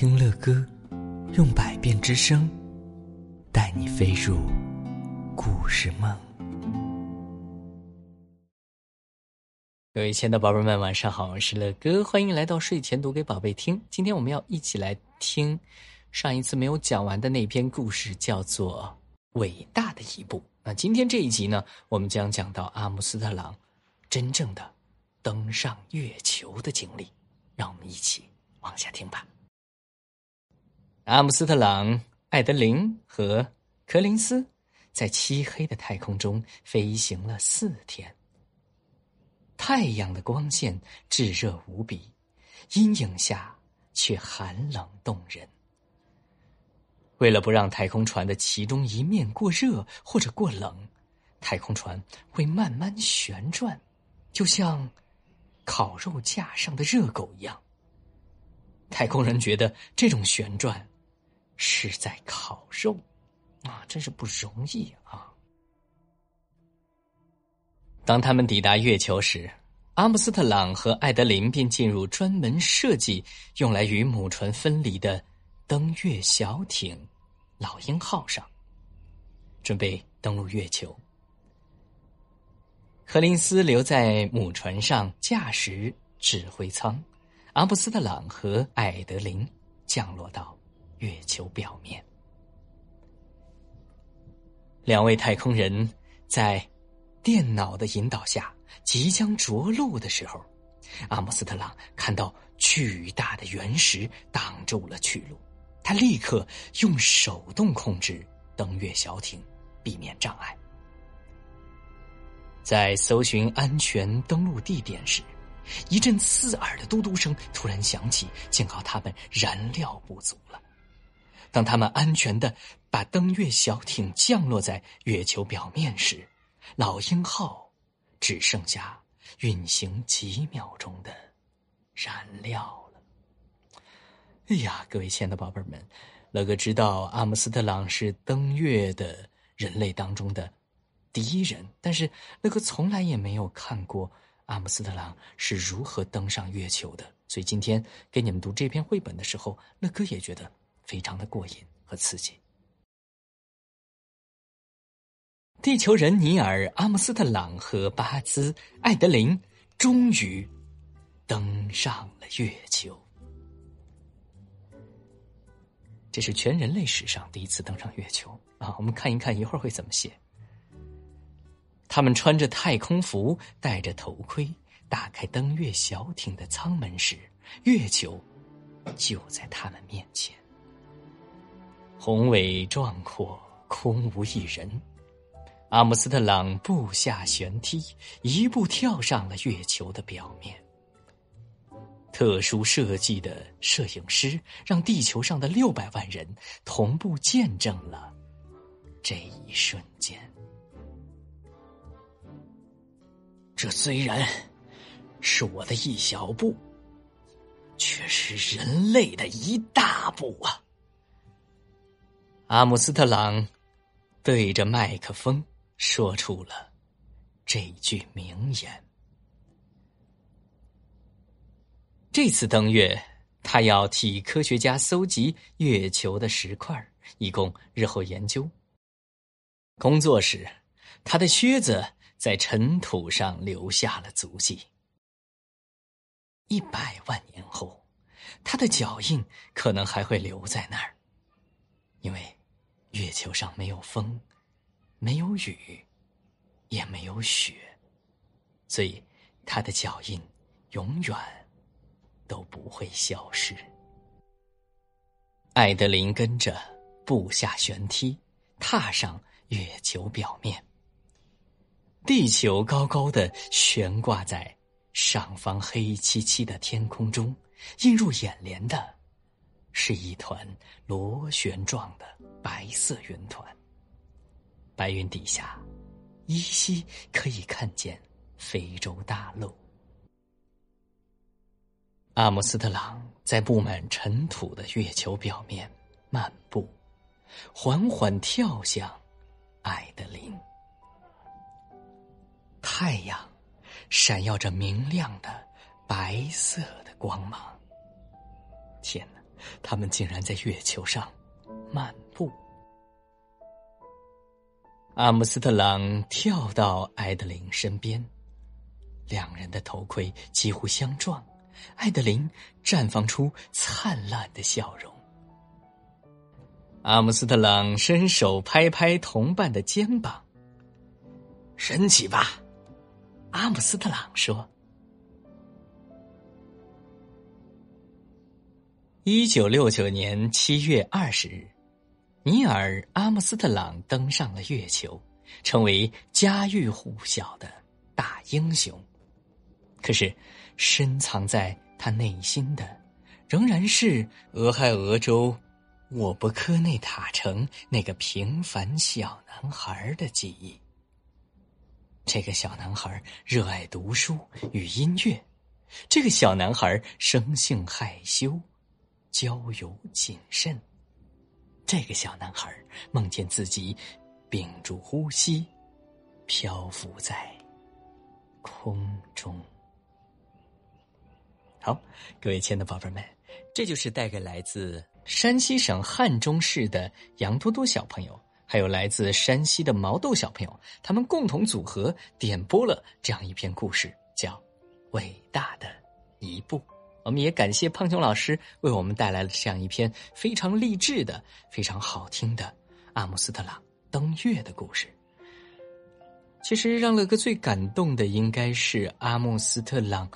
听乐歌，用百变之声，带你飞入故事梦。各位亲爱的宝贝们，晚上好，我是乐哥，欢迎来到睡前读给宝贝听。今天我们要一起来听上一次没有讲完的那篇故事，叫做《伟大的一步》。那今天这一集呢，我们将讲到阿姆斯特朗真正的登上月球的经历。让我们一起往下听吧。阿姆斯特朗、艾德林和柯林斯在漆黑的太空中飞行了四天。太阳的光线炙热无比，阴影下却寒冷动人。为了不让太空船的其中一面过热或者过冷，太空船会慢慢旋转，就像烤肉架上的热狗一样。太空人觉得这种旋转。是在烤肉，啊，真是不容易啊！当他们抵达月球时，阿姆斯特朗和艾德林便进入专门设计用来与母船分离的登月小艇“老鹰号”上，准备登陆月球。柯林斯留在母船上驾驶指挥舱，阿姆斯特朗和艾德林降落到。月球表面，两位太空人在电脑的引导下即将着陆的时候，阿姆斯特朗看到巨大的原石挡住了去路，他立刻用手动控制登月小艇，避免障碍。在搜寻安全登陆地点时，一阵刺耳的嘟嘟声突然响起，警告他们燃料不足了。当他们安全的把登月小艇降落在月球表面时，老鹰号只剩下运行几秒钟的燃料了。哎呀，各位亲爱的宝贝们，乐哥知道阿姆斯特朗是登月的人类当中的第一人，但是乐哥从来也没有看过阿姆斯特朗是如何登上月球的。所以今天给你们读这篇绘本的时候，乐哥也觉得。非常的过瘾和刺激。地球人尼尔·阿姆斯特朗和巴兹·艾德林终于登上了月球。这是全人类史上第一次登上月球啊！我们看一看一会儿会怎么写。他们穿着太空服，戴着头盔，打开登月小艇的舱门时，月球就在他们面前。宏伟壮阔，空无一人。阿姆斯特朗步下旋梯，一步跳上了月球的表面。特殊设计的摄影师让地球上的六百万人同步见证了这一瞬间。这虽然是我的一小步，却是人类的一大步啊！阿姆斯特朗对着麦克风说出了这句名言。这次登月，他要替科学家搜集月球的石块，以供日后研究。工作时，他的靴子在尘土上留下了足迹。一百万年后，他的脚印可能还会留在那儿，因为。月球上没有风，没有雨，也没有雪，所以他的脚印永远都不会消失。艾德林跟着步下旋梯，踏上月球表面。地球高高的悬挂在上方黑漆漆的天空中，映入眼帘的。是一团螺旋状的白色云团。白云底下，依稀可以看见非洲大陆。阿姆斯特朗在布满尘土的月球表面漫步，缓缓跳向爱德林。太阳闪耀着明亮的白色的光芒。天哪！他们竟然在月球上漫步。阿姆斯特朗跳到艾德琳身边，两人的头盔几乎相撞。艾德琳绽放出灿烂的笑容。阿姆斯特朗伸手拍拍同伴的肩膀：“神奇吧？”阿姆斯特朗说。一九六九年七月二十日，尼尔·阿姆斯特朗登上了月球，成为家喻户晓的大英雄。可是，深藏在他内心的，仍然是俄亥俄州沃伯科内塔城那个平凡小男孩的记忆。这个小男孩热爱读书与音乐，这个小男孩生性害羞。交友谨慎。这个小男孩梦见自己屏住呼吸，漂浮在空中。好，各位亲爱的宝贝们，这就是带给来自山西省汉中市的杨多多小朋友，还有来自山西的毛豆小朋友，他们共同组合点播了这样一篇故事，叫《伟大的一步》。我们也感谢胖熊老师为我们带来了这样一篇非常励志的、非常好听的阿姆斯特朗登月的故事。其实让乐哥最感动的应该是阿姆斯特朗，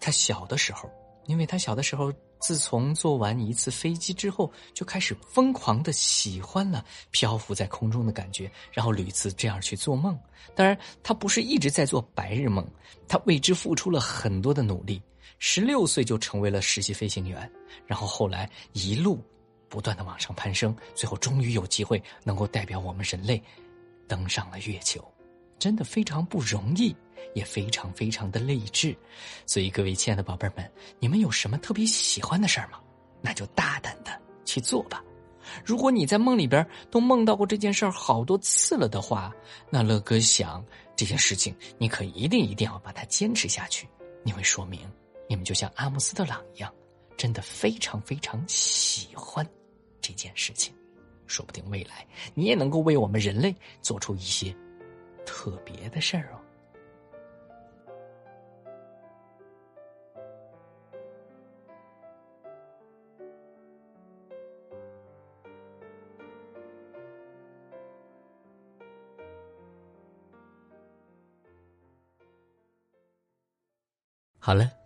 他小的时候，因为他小的时候自从坐完一次飞机之后，就开始疯狂的喜欢了漂浮在空中的感觉，然后屡次这样去做梦。当然，他不是一直在做白日梦，他为之付出了很多的努力。十六岁就成为了实习飞行员，然后后来一路不断的往上攀升，最后终于有机会能够代表我们人类登上了月球，真的非常不容易，也非常非常的励志。所以各位亲爱的宝贝们，你们有什么特别喜欢的事儿吗？那就大胆的去做吧。如果你在梦里边都梦到过这件事儿好多次了的话，那乐哥想这件事情你可一定一定要把它坚持下去，你会说明。你们就像阿姆斯特朗一样，真的非常非常喜欢这件事情，说不定未来你也能够为我们人类做出一些特别的事儿哦。好了。